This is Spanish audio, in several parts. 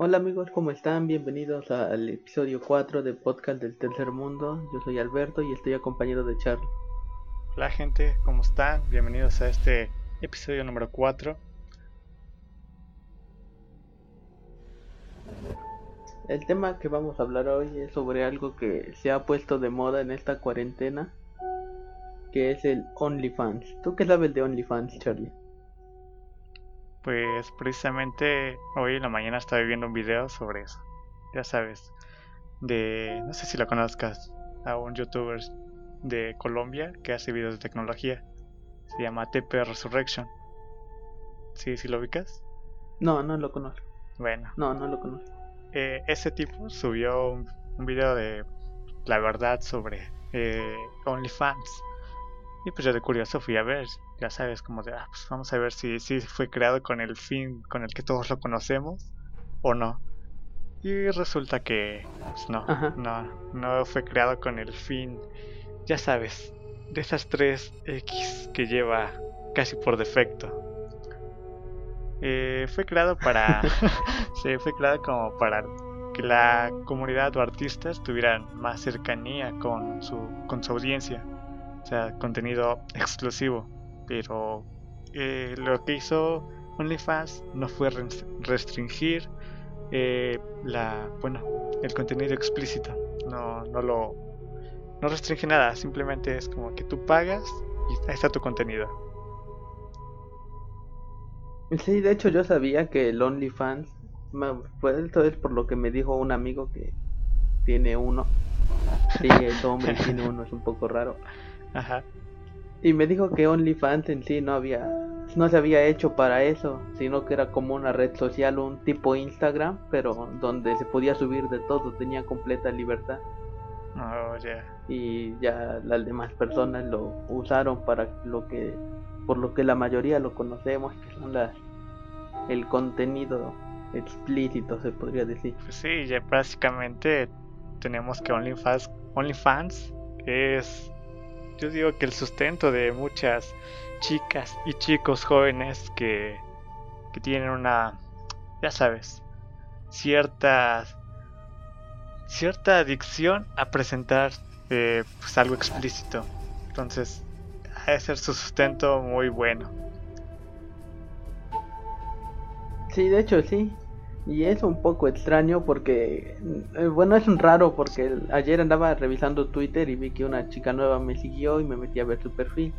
Hola amigos, ¿cómo están? Bienvenidos al episodio 4 de Podcast del Tercer Mundo. Yo soy Alberto y estoy acompañado de Charlie. Hola gente, ¿cómo están? Bienvenidos a este episodio número 4. El tema que vamos a hablar hoy es sobre algo que se ha puesto de moda en esta cuarentena, que es el OnlyFans. ¿Tú qué sabes de OnlyFans, Charlie? Pues precisamente hoy en la mañana estaba viendo un video sobre eso. Ya sabes, de, no sé si lo conozcas, a un youtuber de Colombia que hace videos de tecnología. Se llama TP Resurrection. ¿Sí, sí lo ubicas? No, no lo conozco. Bueno. No, no lo conozco. Eh, ese tipo subió un, video de la verdad sobre eh, OnlyFans. Y pues yo de curioso fui a ver, ya sabes, como de, ah, pues vamos a ver si, si fue creado con el fin con el que todos lo conocemos o no. Y resulta que pues no, no, no fue creado con el fin, ya sabes, de esas tres X que lleva casi por defecto. Eh, fue creado para. sí, fue creado como para que la comunidad o artistas tuvieran más cercanía con su, con su audiencia. O sea, contenido exclusivo. Pero eh, lo que hizo OnlyFans no fue restringir eh, la, bueno, el contenido explícito. No, no lo. No restringe nada, simplemente es como que tú pagas y ahí está tu contenido. Sí, de hecho yo sabía que el OnlyFans, pues esto es por lo que me dijo un amigo que tiene uno. Sí, es hombre tiene uno, es un poco raro. Ajá. Y me dijo que OnlyFans en sí no había, no se había hecho para eso, sino que era como una red social, un tipo Instagram, pero donde se podía subir de todo, tenía completa libertad. Oh, y ya las demás personas lo usaron para lo que por lo que la mayoría lo conocemos, que son las el contenido explícito, se podría decir. Pues sí, ya básicamente tenemos que OnlyFans, OnlyFans es, yo digo que el sustento de muchas chicas y chicos jóvenes que, que tienen una, ya sabes, cierta, cierta adicción a presentar eh, pues algo explícito. Entonces, debe ser su sustento muy bueno. Sí, de hecho sí. Y es un poco extraño porque, eh, bueno, es un raro porque ayer andaba revisando Twitter y vi que una chica nueva me siguió y me metí a ver su perfil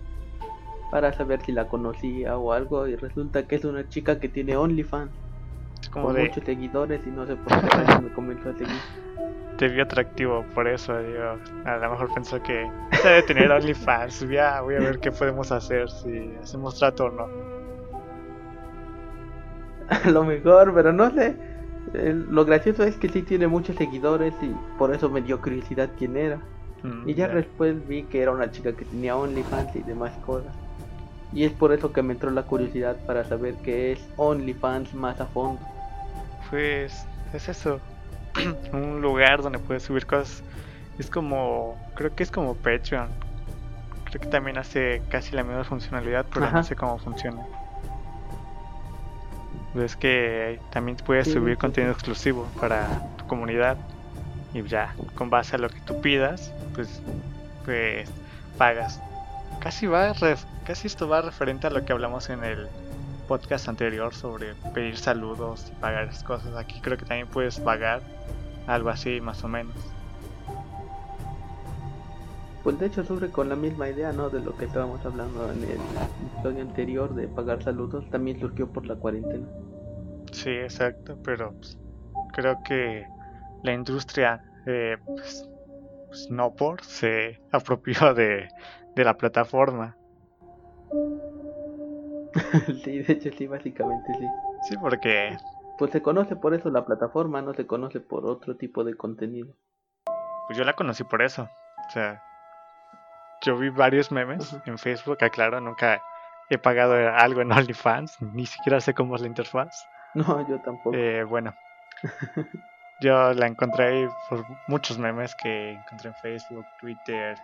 para saber si la conocía o algo y resulta que es una chica que tiene OnlyFans como con muchos seguidores y no sé por qué me comenzó a seguir. Te vio atractivo, por eso digo, a lo mejor pensó que debe tener OnlyFans, voy a, voy a ver qué podemos hacer, si hacemos trato o no. A lo mejor, pero no sé. lo gracioso es que sí tiene muchos seguidores y por eso me dio curiosidad quién era. Mm, y ya después vi que era una chica que tenía OnlyFans y demás cosas. Y es por eso que me entró la curiosidad para saber qué es OnlyFans más a fondo. Pues es eso, un lugar donde puedes subir cosas. Es como, creo que es como Patreon. Creo que también hace casi la misma funcionalidad, pero no sé cómo funciona. Ves que también puedes subir contenido exclusivo para tu comunidad y ya con base a lo que tú pidas, pues, pues pagas. Casi va, casi esto va referente a lo que hablamos en el podcast anterior sobre pedir saludos y pagar esas cosas. Aquí creo que también puedes pagar algo así más o menos. Pues de hecho sobre con la misma idea, ¿no? De lo que estábamos hablando en el episodio anterior de pagar saludos, también surgió por la cuarentena. Sí, exacto, pero pues, creo que la industria, eh, pues, pues, no por, se apropió de, de la plataforma. sí, de hecho sí, básicamente sí. Sí, porque... Pues se conoce por eso la plataforma, no se conoce por otro tipo de contenido. Pues yo la conocí por eso. O sea, yo vi varios memes en Facebook, aclaro, nunca he pagado algo en OnlyFans, ni siquiera sé cómo es la interfaz. No, yo tampoco. Eh, bueno, yo la encontré por muchos memes que encontré en Facebook, Twitter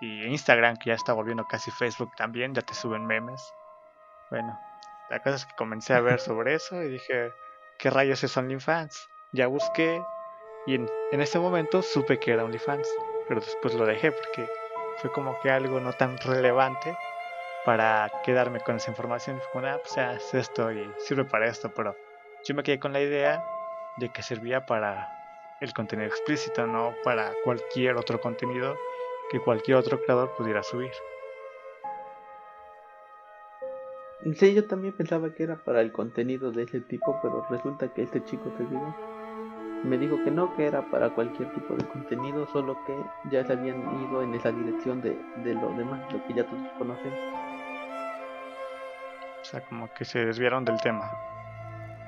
y Instagram, que ya está volviendo casi Facebook también, ya te suben memes. Bueno, la cosa es que comencé a ver sobre eso y dije, ¿qué rayos es OnlyFans? ya busqué y en, en ese momento supe que era OnlyFans, pero después lo dejé porque fue como que algo no tan relevante para quedarme con esa información. Fue como, ah, pues es esto y sirve para esto, pero yo me quedé con la idea de que servía para el contenido explícito, no para cualquier otro contenido que cualquier otro creador pudiera subir. Sí, yo también pensaba que era para el contenido de ese tipo, pero resulta que este chico te digo, me dijo que no, que era para cualquier tipo de contenido, solo que ya se habían ido en esa dirección de, de lo demás, lo que ya todos conocen. O sea, como que se desviaron del tema.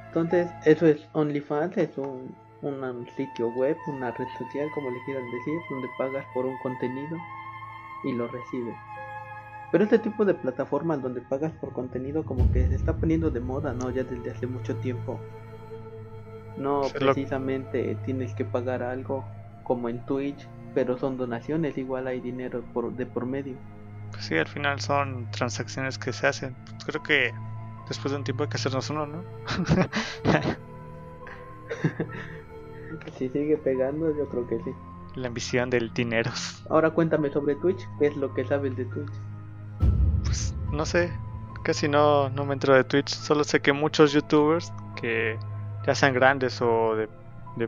Entonces, eso es OnlyFans, es un, un sitio web, una red social, como le quieran decir, donde pagas por un contenido y lo recibes. Pero este tipo de plataformas donde pagas por contenido como que se está poniendo de moda, ¿no? Ya desde hace mucho tiempo. No precisamente tienes que pagar algo como en Twitch, pero son donaciones, igual hay dinero por, de por medio. Pues sí, al final son transacciones que se hacen. Creo que después de un tiempo hay que hacernos uno, ¿no? si sigue pegando, yo creo que sí. La ambición del dinero. Ahora cuéntame sobre Twitch, ¿qué es lo que sabes de Twitch? Pues no sé, casi no, no me entro de Twitch, solo sé que muchos youtubers que ya sean grandes o de,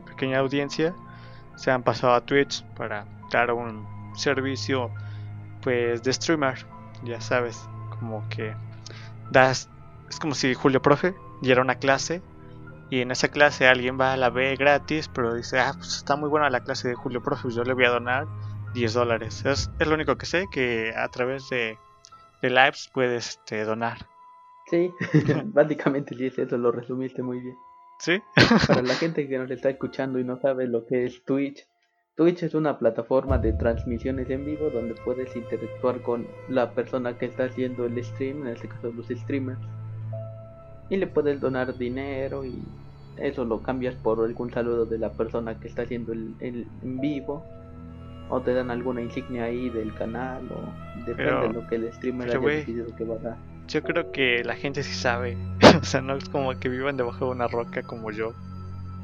pequeña audiencia, se han pasado a Twitch para dar un servicio pues de streamer, ya sabes, como que das, es como si Julio Profe diera una clase y en esa clase alguien va a la B gratis, pero dice, ah, pues está muy buena la clase de Julio Profe, yo le voy a donar 10 dólares. Es, es lo único que sé, que a través de, de lives puedes este, donar. Sí, básicamente eso lo resumiste muy bien. ¿Sí? Para la gente que nos está escuchando y no sabe lo que es Twitch, Twitch es una plataforma de transmisiones en vivo donde puedes interactuar con la persona que está haciendo el stream, en este caso los streamers, y le puedes donar dinero y eso lo cambias por algún saludo de la persona que está haciendo el, en vivo o te dan alguna insignia ahí del canal o depende de lo que el streamer haya decidido que va a dar. Yo creo que la gente sí sabe, o sea, no es como que vivan debajo de una roca como yo.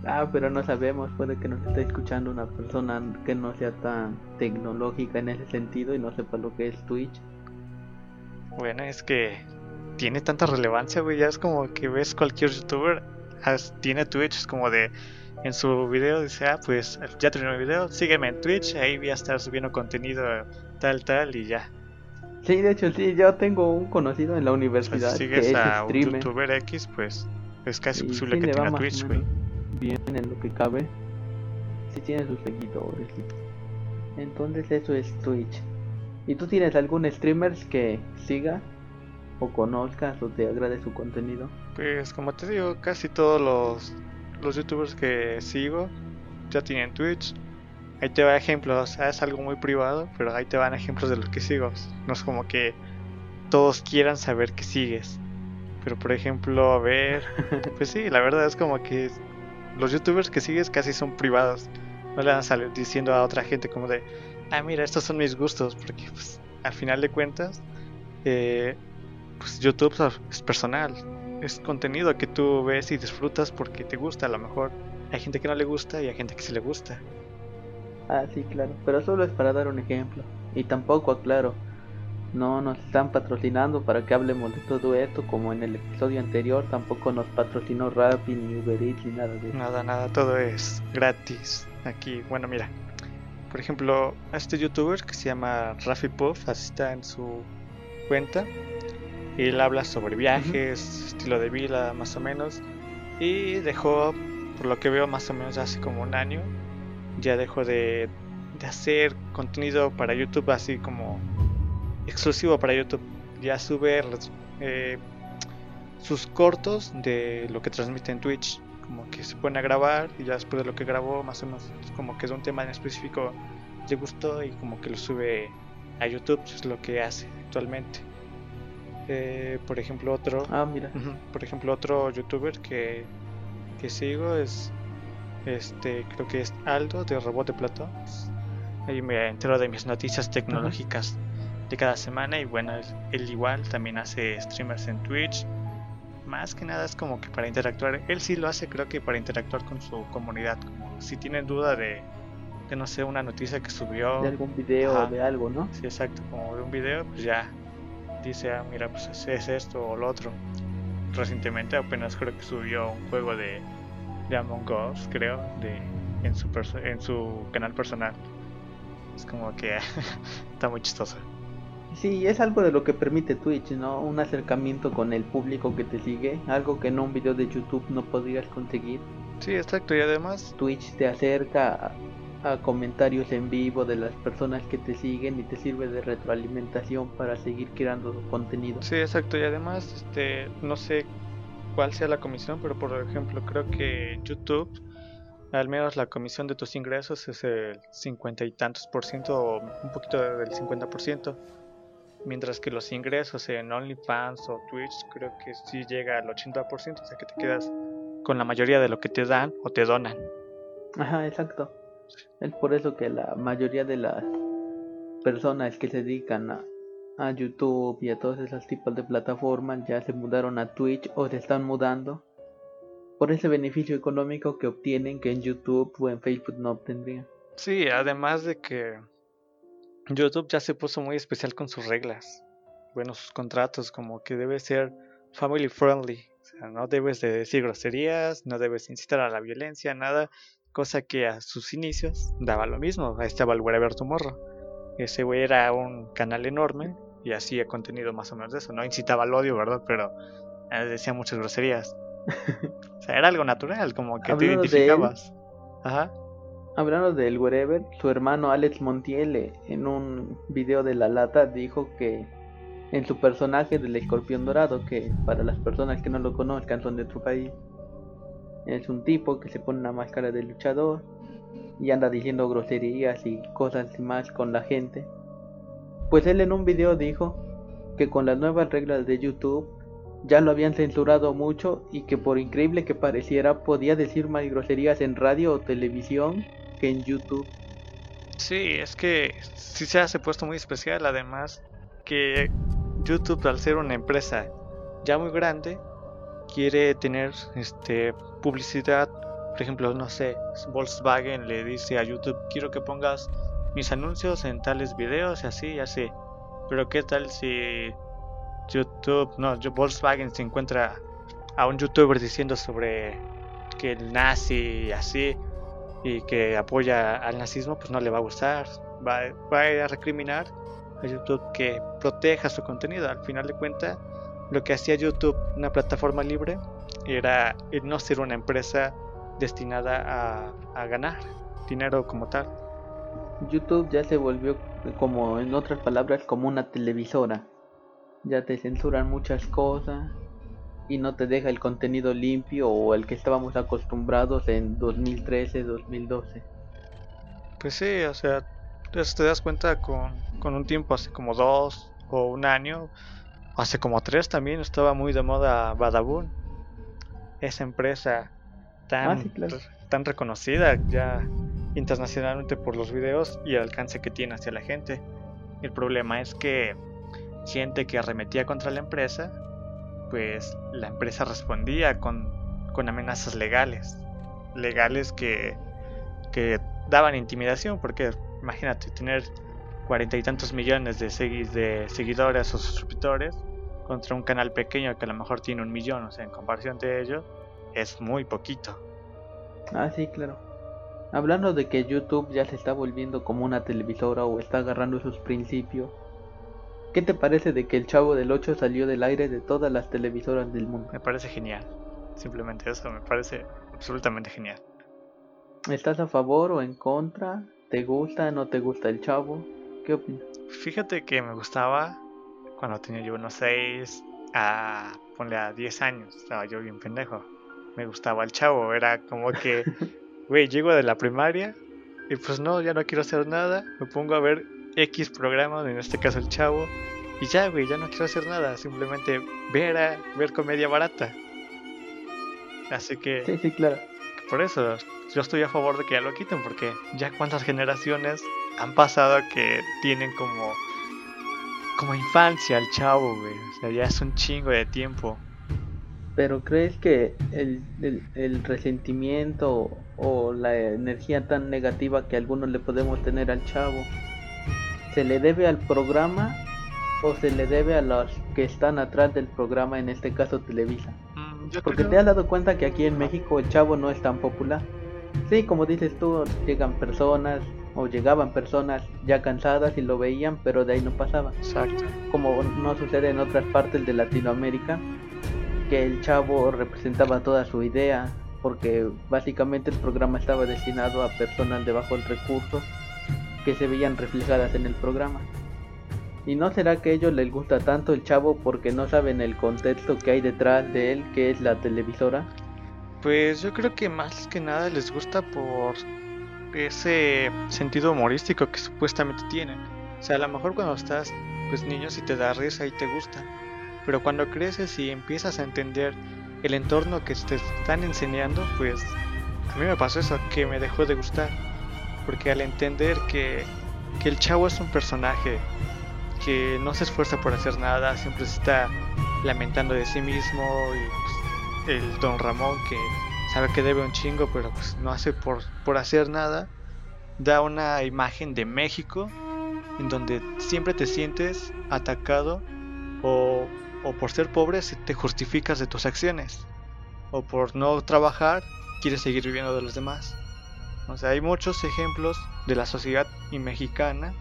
Ah, pero no sabemos, puede que nos esté escuchando una persona que no sea tan tecnológica en ese sentido y no sepa lo que es Twitch. Bueno, es que tiene tanta relevancia, güey, ya es como que ves cualquier youtuber tiene Twitch, es como de en su video dice, ah, pues ya terminó el video, sígueme en Twitch, ahí voy a estar subiendo contenido tal, tal y ya. Sí, de hecho, sí, yo tengo un conocido en la universidad. Si sigues a un youtuber X, pues es casi posible que tenga Twitch, güey bien en lo que cabe. Si tiene sus seguidores. Entonces eso es Twitch. ¿Y tú tienes algún streamer que siga o conozcas o te agrade su contenido? Pues como te digo, casi todos los, los youtubers que sigo ya tienen Twitch. Ahí te va ejemplos, es algo muy privado, pero ahí te van ejemplos de los que sigo. No es como que todos quieran saber que sigues. Pero por ejemplo, a ver, pues sí, la verdad es como que los youtubers que sigues casi son privados. No le van a salir diciendo a otra gente como de, ah, mira, estos son mis gustos, porque pues, al final de cuentas, eh, pues YouTube es personal. Es contenido que tú ves y disfrutas porque te gusta. A lo mejor hay gente que no le gusta y hay gente que sí le gusta. Ah, sí, claro. Pero solo es para dar un ejemplo. Y tampoco, aclaro, no nos están patrocinando para que hablemos de todo esto como en el episodio anterior tampoco nos patrocinó Rappi ni Uber Eats ni nada de eso. Nada, nada, todo es gratis aquí. Bueno, mira, por ejemplo, este youtuber que se llama Rafi Puff, así está en su cuenta. Él habla sobre viajes, estilo de vida más o menos y dejó, por lo que veo más o menos hace como un año, ya dejó de, de hacer contenido para YouTube así como exclusivo para YouTube. Ya sube eh, sus cortos de lo que transmite en Twitch. Como que se pone a grabar y ya después de lo que grabó, más o menos, como que es un tema en específico le gustó y como que lo sube a YouTube. Es lo que hace actualmente. Eh, por ejemplo, otro. Ah, mira. por ejemplo, otro youtuber que, que sigo es. Este, creo que es Aldo de Robot de Platón. Ahí me entero de mis noticias tecnológicas de cada semana y bueno, él, igual también hace streamers en Twitch. más que nada es como que para interactuar. Él sí lo hace, creo que para interactuar con su comunidad. Como si tienen duda de, de no sé, una noticia que subió. De algún video o de algo, ¿no? Sí, exacto, como de un video, pues ya dice, ah, mira, pues es esto o lo otro. Recientemente apenas creo que subió un juego de, de Among Us, creo, de, en, su en su canal personal. Es como que está muy chistoso. Sí, es algo de lo que permite Twitch, ¿no? Un acercamiento con el público que te sigue, algo que en un video de YouTube no podrías conseguir. Sí, exacto, y además Twitch te acerca a, comentarios en vivo de las personas que te siguen y te sirve de retroalimentación para seguir creando contenido. Sí, exacto, y además este no sé cuál sea la comisión, pero por ejemplo, creo que YouTube al menos la comisión de tus ingresos es el cincuenta y tantos por ciento o un poquito del 50 por ciento Mientras que los ingresos en OnlyFans o Twitch creo que sí llega al 80%, o sea que te quedas con la mayoría de lo que te dan o te donan. Ajá, exacto. Es por eso que la mayoría de las personas que se dedican a, a YouTube y a todos esos tipos de plataformas ya se mudaron a Twitch o se están mudando por ese beneficio económico que obtienen que en YouTube o en Facebook no obtendrían. Sí, además de que YouTube ya se puso muy especial con sus reglas. Bueno, sus contratos, como que debe ser family friendly. O sea, no debes de decir groserías, no debes incitar a la violencia, nada. Cosa que a sus inicios daba lo mismo. Ahí estaba el Wherever Tomorrow. Ese güey era un canal enorme y hacía contenido más o menos de eso. No incitaba al odio, ¿verdad? Pero eh, decía muchas groserías. o sea, era algo natural, como que te identificabas. Ajá. Hablando del Wherever, su hermano Alex Montiel en un video de La Lata dijo que en su personaje del escorpión dorado, que para las personas que no lo conozcan son de otro país, es un tipo que se pone una máscara de luchador y anda diciendo groserías y cosas más con la gente. Pues él en un video dijo que con las nuevas reglas de YouTube ya lo habían censurado mucho y que por increíble que pareciera podía decir más groserías en radio o televisión que en YouTube. Sí, es que sí se hace puesto muy especial, además que YouTube al ser una empresa ya muy grande quiere tener este publicidad, por ejemplo, no sé, Volkswagen le dice a YouTube, "Quiero que pongas mis anuncios en tales videos y así y así." Pero qué tal si YouTube, no, Volkswagen se encuentra a un youtuber diciendo sobre que el nazi y así y que apoya al nazismo, pues no le va a gustar. Va, a recriminar a YouTube que proteja su contenido. Al final de cuentas, lo que hacía YouTube, una plataforma libre, era no ser una empresa destinada a, a ganar dinero como tal. YouTube ya se volvió, como en otras palabras, como una televisora. Ya te censuran muchas cosas, y no te deja el contenido limpio o el que estábamos acostumbrados en 2013, 2012. Pues sí, o sea, te das cuenta con, con un tiempo, hace como dos o un año, hace como tres también estaba muy de moda Badabun. Esa empresa tan, ah, tan reconocida ya internacionalmente por los videos y el alcance que tiene hacia la gente. El problema es que gente que arremetía contra la empresa pues la empresa respondía con, amenazas legales, legales que, que daban intimidación, porque imagínate tener cuarenta y tantos millones de, de seguidores o suscriptores contra un canal pequeño que a lo mejor tiene un millón, o sea, en comparación de ello, es muy poquito. Ah, sí, claro. Hablando de que YouTube ya se está volviendo como una televisora o está agarrando sus principios, ¿Qué te parece de que el Chavo del 8 salió del aire de todas las televisoras del mundo? Me parece genial. Simplemente eso, me parece absolutamente genial. ¿Estás a favor o en contra? ¿Te gusta o no te gusta el Chavo? ¿Qué opinas? Fíjate que me gustaba cuando tenía yo unos 6 a ponle a 10 años, estaba yo bien pendejo. Me gustaba el Chavo, era como que, güey, llego de la primaria y pues no, ya no quiero hacer nada, me pongo a ver X programa, en este caso el chavo, y ya, güey, ya no quiero hacer nada, simplemente ver a, ver comedia barata. Así que... Sí, sí, claro. Por eso, yo estoy a favor de que ya lo quiten, porque ya cuántas generaciones han pasado que tienen como... Como infancia el chavo, güey. O sea, ya es un chingo de tiempo. Pero ¿crees que el, el, resentimiento o la energía tan negativa que algunos le podemos tener al chavo se le debe al programa o se le debe a los que están atrás del programa, en este caso Televisa? Mm, Porque te has dado cuenta que aquí en México el chavo no es tan popular. Sí, como dices tú, llegan personas o llegaban personas ya cansadas y lo veían, pero de ahí no pasaba. Exacto. Como no sucede en otras partes de Latinoamérica, que el chavo representaba toda su idea, porque básicamente el programa estaba destinado a personas de bajos recursos que se veían reflejadas en el programa. ¿Y no será que a ellos les gusta tanto el chavo porque no saben el contexto que hay detrás de él, que es la televisora? Pues yo creo que más que nada les gusta por ese sentido humorístico que supuestamente tienen. O sea, a lo mejor cuando estás pues niño si te da risa y te gusta, pero cuando creces y empiezas a entender el entorno que te están enseñando, pues a mí me pasó eso, que me dejó de gustar. Porque al entender que, que el chavo es un personaje que no se esfuerza por hacer nada, siempre se está lamentando de sí mismo y pues, el don Ramón que sabe que debe un chingo pero pues no hace por, por hacer nada, da una imagen de México en donde siempre te sientes atacado o, o por ser pobre te justificas de tus acciones o por no trabajar quieres seguir viviendo de los demás. O sea, hay muchos ejemplos de la sociedad mexicana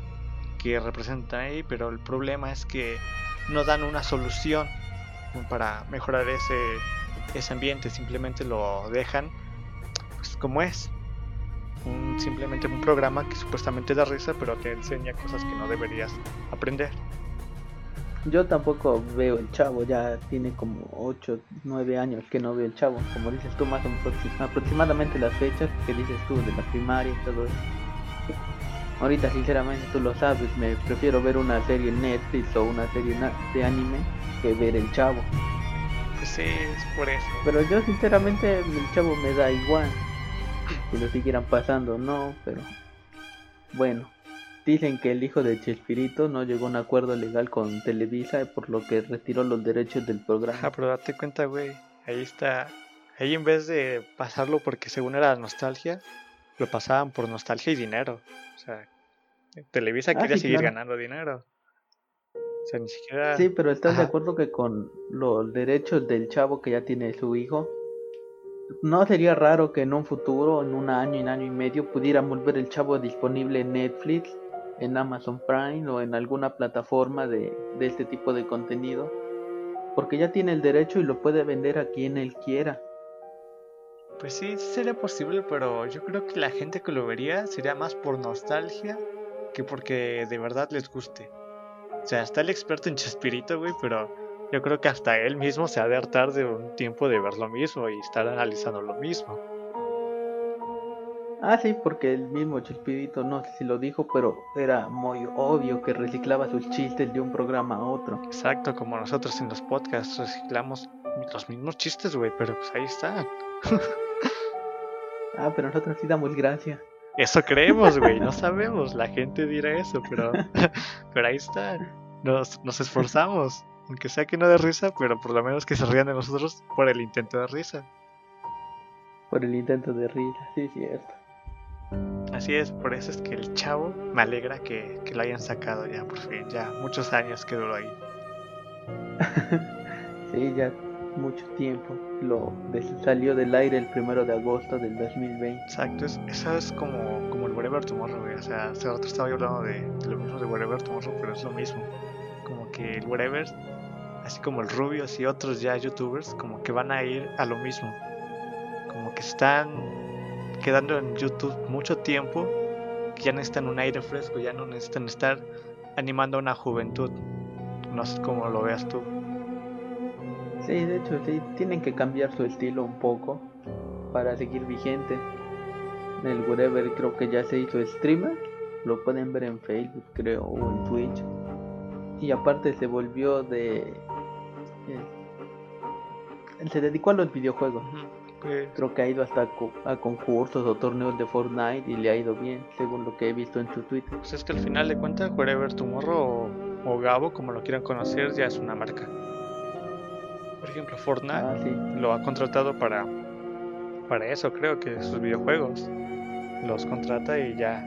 que representan ahí, pero el problema es que no dan una solución para mejorar ese, ese ambiente, simplemente lo dejan pues, como es. Un, simplemente un programa que supuestamente da risa, pero te enseña cosas que no deberías aprender. Yo tampoco veo el chavo, ya tiene como 8, 9 años que no veo el chavo, como dices tú, más aproximadamente las fechas que dices tú de la primaria y todo eso. Ahorita sinceramente tú lo sabes, me prefiero ver una serie en Netflix o una serie de anime que ver el chavo. Pues sí, es por eso. Pero yo sinceramente el chavo me da igual. Si lo siguieran pasando, no, pero bueno. Dicen que el hijo de Chespirito no llegó a un acuerdo legal con Televisa por lo que retiró los derechos del programa. Ah, pero date cuenta, güey. Ahí está. Ahí en vez de pasarlo porque según era nostalgia, lo pasaban por nostalgia y dinero. O sea, Televisa ah, quería seguir ganando dinero. O sea, ni siquiera... Sí, pero ¿estás de acuerdo que con los derechos del chavo que ya tiene su hijo, no sería raro que en un futuro, en un año, en año y medio, pudiéramos ver el chavo disponible en Netflix, en Amazon Prime o en alguna plataforma de, de este tipo de contenido? Porque ya tiene el derecho y lo puede vender a quien él quiera. Pues sí, sería posible, pero yo creo que la gente que lo vería sería más por nostalgia que porque de verdad les guste. O sea, está el experto en Chespirito, güey, pero yo creo que hasta él mismo se ha de hartar de un tiempo de ver lo mismo y estar analizando lo mismo. Ah, sí, porque el mismo Chespirito, no sé si lo dijo, pero era muy obvio que reciclaba sus chistes de un programa a otro. Exacto, como nosotros en los podcasts reciclamos los mismos chistes, güey, pero pues ahí está. Ah, pero nosotros sí damos gracia. Eso creemos, güey, no sabemos. La gente dirá eso, pero, pero ahí está. Nos, nos esforzamos. Aunque sea que no de risa, pero por lo menos que se rían de nosotros por el intento de risa. Por el intento de risa, sí, cierto. Así es, por eso es que el chavo me alegra que, que lo hayan sacado ya por fin, ya muchos años que duró ahí. sí, ya mucho tiempo. Lo salió del aire el primero de agosto del 2020. Exacto, es, eso es como, como el Wherever Tomorrow, O sea, hace rato estaba yo hablando de, lo mismo de Wherever Tomorrow, pero es lo mismo. Como que el Wherever, así como el Rubios y otros ya youtubers, como que van a ir a lo mismo. Como que están quedando en YouTube mucho tiempo, que ya necesitan un aire fresco, ya no necesitan estar animando a una juventud. No sé cómo lo veas tú. Sí, de hecho, sí, tienen que cambiar su estilo un poco para seguir vigente. El whatever creo que ya se hizo streamer, lo pueden ver en Facebook, creo, o en Twitch. Y aparte se volvió de. Eh, se dedicó a los videojuegos. Creo que ha ido hasta a concursos o torneos de Fortnite y le ha ido bien, según lo que he visto en su Twitter. Pues es que al final de cuentas, Wherever Tomorrow o, o Gabo, como lo quieran conocer, ya es una marca. Por ejemplo, Fortnite Ah, sí. lo ha contratado para, para eso, creo que sus videojuegos. Los contrata y ya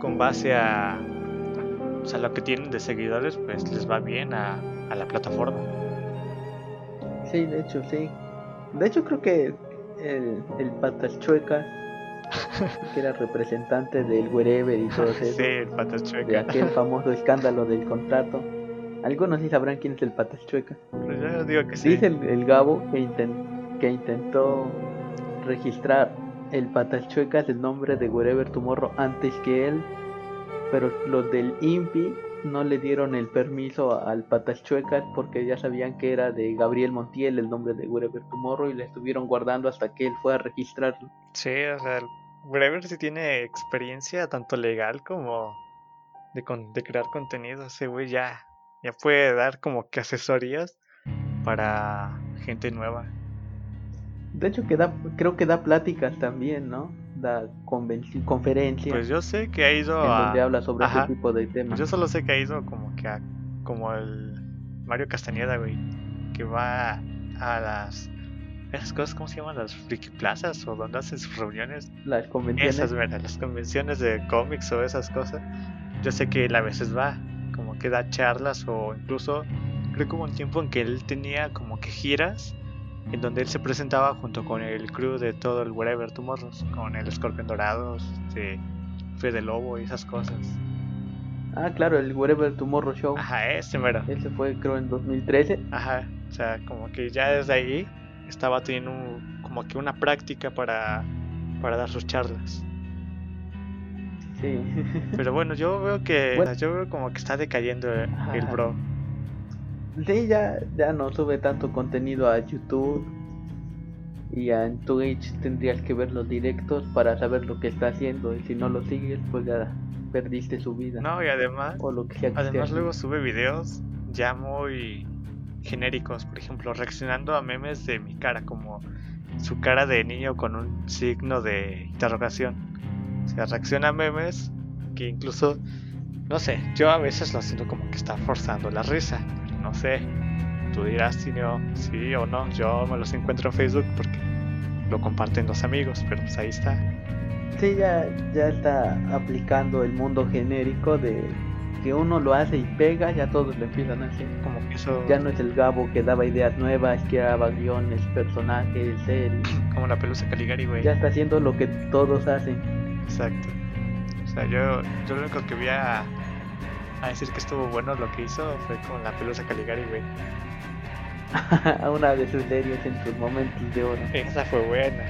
con base a, o sea, lo que tienen de seguidores, pues les va bien a, a la plataforma. Sí, de hecho, sí. De hecho, creo que el, el Patas Chuecas, que era representante del Wherever y todo eso, Sí, el patas de aquel famoso escándalo del contrato. Algunos sí sabrán quién es el Patas Chuecas. Pues yo digo que sí. Dice el, el Gabo que, inten- que intentó registrar el Patas Chuecas el nombre de Wherever Tomorrow antes que él, pero los del INPI no le dieron el permiso al Patas Chuecas porque ya sabían que era de Gabriel Montiel el nombre de Wherever Tomorrow y le estuvieron guardando hasta que él fue a registrarlo. Sí, o sea, el Brever sí tiene experiencia tanto legal como de, con- de crear contenido. Ese güey ya, ya puede dar como que asesorías para gente nueva. De hecho que da, creo que da pláticas también, ¿no? Da conferencias Pues yo sé que ha ido en a... donde habla sobre Ajá. ese tipo de temas. Yo solo sé que ha ido como que a, como el Mario Castañeda, güey, que va a las esas cosas, ¿cómo se llaman? Las friki plazas o donde hacen sus reuniones. Las convenciones. Esas, ¿verdad? Las convenciones de cómics o esas cosas. Yo sé que él a veces va, como que da charlas o incluso creo que hubo un tiempo en que él tenía como que giras en donde él se presentaba junto con el crew de todo el Wherever Tomorrows, con el Escorpión Dorado, este, Fede Lobo y esas cosas. Ah, claro, el Wherever Tomorrow Show. Ajá, ese mero. Ese fue creo en 2013. Ajá, o sea, como que ya desde ahí estaba teniendo un- como que una práctica para, para dar sus charlas. Sí. Pero bueno, yo veo que Bueno. yo veo como que está decayendo el bro. Sí, ya, ya no sube tanto contenido a YouTube. Y a- Twitch tendrías que ver los directos para saber lo que está haciendo. Y si no lo sigues, pues ya perdiste su vida. No, y además, O lo que sea que esté además luego sube videos ya muy genéricos, por ejemplo, reaccionando a memes de mi cara, como su cara de niño con un signo de interrogación. O sea, reacciona a memes que incluso, no sé, yo a veces lo siento como que está forzando la risa. No sé, tú dirás si no, sí o no. Yo me los encuentro en Facebook porque lo comparten los amigos, pero pues ahí está. Sí, ya, ya está aplicando el mundo genérico de que uno lo hace y pega, ya todos lo empiezan a hacer. Como que eso, Ya no es el Gabo que daba ideas nuevas, que daba guiones, personajes, series. como la pelusa Caligari, güey. Ya está haciendo lo que todos hacen. Exacto. O sea, yo, yo lo único que vi a, a decir que estuvo bueno lo que hizo fue con la pelusa Caligari, güey. una de sus series en sus momentos de oro. Esa fue buena.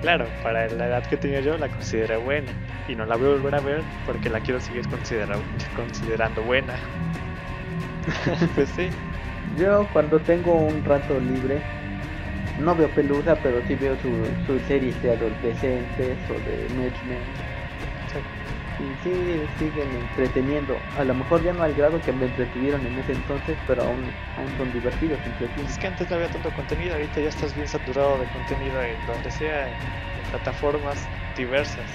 Claro, para la edad que tenía yo la consideré buena. Y no la voy a volver a ver porque la quiero seguir considera- considerando buena. pues sí. Yo cuando tengo un rato libre, no veo Pelusa, pero sí veo su- sus series de adolescentes o de Netflix. Y sí, siguen entreteniendo. A lo mejor ya no al grado que me entretuvieron en ese entonces, pero aún, aún son divertidos, entretienen. Es que antes no había tanto contenido, ahorita ya estás bien saturado de contenido en donde sea, en plataformas diversas.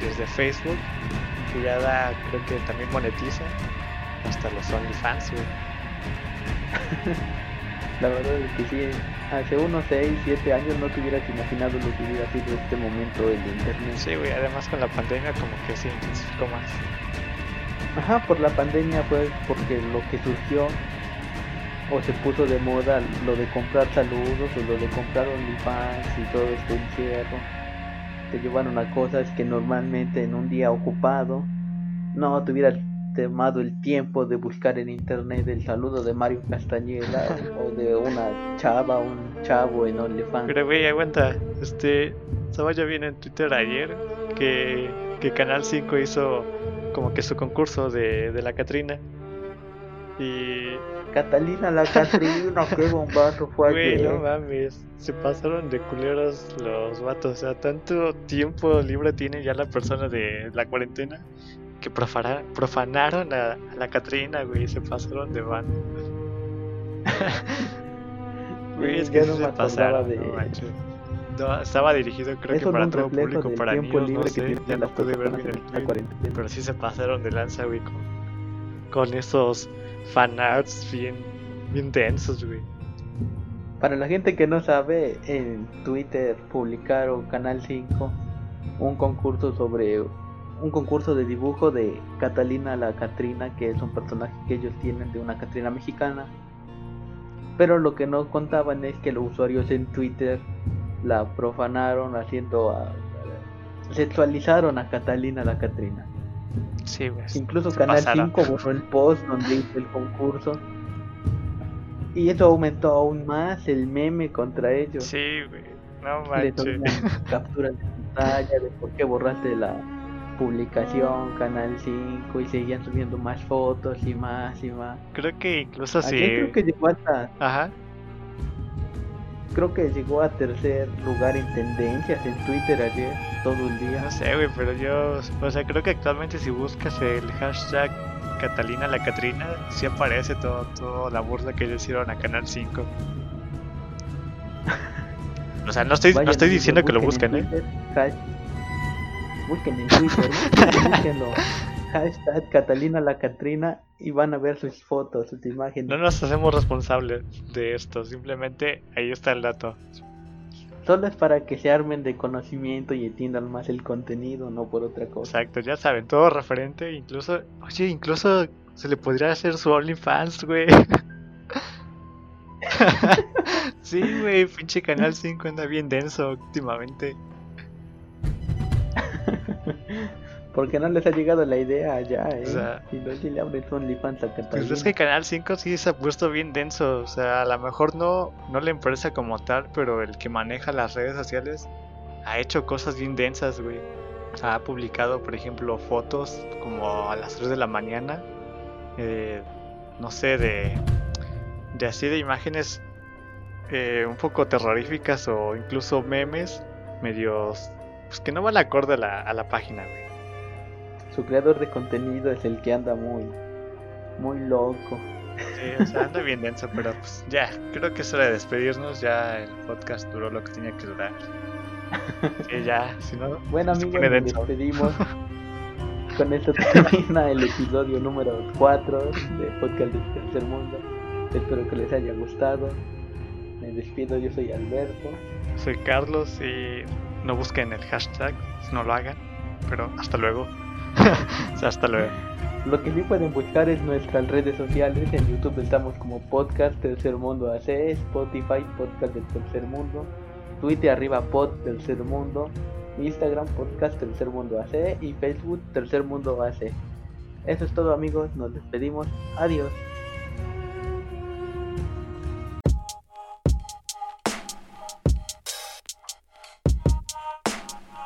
Desde Facebook, que ya da, creo que también monetiza, hasta los OnlyFans, güey. La verdad es que sí, hace unos 6, 7 años no te hubieras imaginado lo que hubiera sido este momento el internet. Sí, güey, además con la pandemia como que se intensificó más. Ajá, por la pandemia fue porque lo que surgió o se puso de moda lo de comprar saludos o lo de comprar OnlyFans y todo este encierro. Te llevaron a cosas que normalmente en un día ocupado no te hubieras tomado el tiempo de buscar en internet el saludo de Mario Castañeda o de una chava, un chavo en OnlyFans. Pero güey, aguanta, este, estaba ya bien en Twitter ayer que, que Canal 5 hizo como que su concurso de, de la Catrina. Y, Catalina la Catrina, qué bombazo fue güey, ayer. no mames, se pasaron de culeros los vatos. O sea, tanto tiempo libre tiene ya la persona de la cuarentena que profana- profanaron a, a la Catrina, güey, se pasaron de van. Güey, es que no se pasaron, de- no. No, estaba dirigido creo que para todo público, para niños, no sé, ya no pude ver bien el tweet, pero sí se pasaron de lanza, güey, con, con esos fanarts bien, bien densos, güey. Para la gente que no sabe, en Twitter publicaron Canal 5 un concurso sobre un concurso de dibujo de Catalina la Catrina, que es un personaje que ellos tienen de una Catrina mexicana. Pero lo que no contaban es que los usuarios en Twitter la profanaron haciendo a, sexualizaron a Catalina la Catrina. Sí, pues, Incluso Canal 5 borró el post donde hizo el concurso. Y eso aumentó aún más el meme contra ellos. Sí, güey. No manches. toman capturas de pantalla de por qué borraste la publicación Canal 5 y seguían subiendo más fotos y más y más. Creo que incluso Ayer sí. creo que llegó hasta Ajá. creo que llegó a tercer lugar en tendencias en Twitter ayer todo el día. No sé, güey, pero yo. O sea, creo que actualmente si buscas el hashtag Catalina la Catrina, sí aparece todo, todo la burla que ellos hicieron a Canal 5. O sea, no estoy, no estoy diciendo que lo busquen, en ¿eh? Busquen en Twitter. Búsquenlo. Hashtag Catalina la Catrina y van a ver sus fotos, sus imágenes. No nos hacemos responsables de esto, simplemente ahí está el dato. Solo es para que se armen de conocimiento y entiendan más el contenido, no por otra cosa. Exacto, ya saben, todo referente, incluso, oye, incluso se le podría hacer su OnlyFans, güey. sí, güey, pinche Canal 5 anda bien denso últimamente. Porque no les ha llegado la idea allá, eh. O sea- si no, si le abren su OnlyFans a Pues es que Canal 5 sí se ha puesto bien denso, o sea, a lo mejor no, no la empresa como tal, pero el que maneja las redes sociales ha hecho cosas bien densas, güey. Ha publicado, por ejemplo, fotos como a las 3 de la mañana, eh, no sé, de, de así de imágenes eh, un poco terroríficas o incluso memes medios, pues que no van acorde a la, a la página, güey. Su creador de contenido es el que anda muy, muy loco. Sí, o sea, anda bien denso, pero pues ya, creo que es hora de despedirnos. Ya el podcast duró lo que tenía que durar. Sí, ya, si no, Bueno amigos, nos despedimos. Con esto termina el episodio número 4 de Podcast del Tercer Mundo. Espero que les haya gustado. Me despido, yo soy Alberto. Soy Carlos y no busquen el hashtag, no lo hagan, pero hasta luego. O sea, hasta luego. Lo que sí pueden buscar es nuestras redes sociales. En YouTube estamos como Podcast Tercer Mundo AC, Spotify Podcast del Tercer Mundo, Twitter arriba Pod Tercer Mundo, Instagram Podcast Tercer Mundo AC y Facebook Tercer Mundo AC. Eso es todo amigos, nos despedimos. Adiós.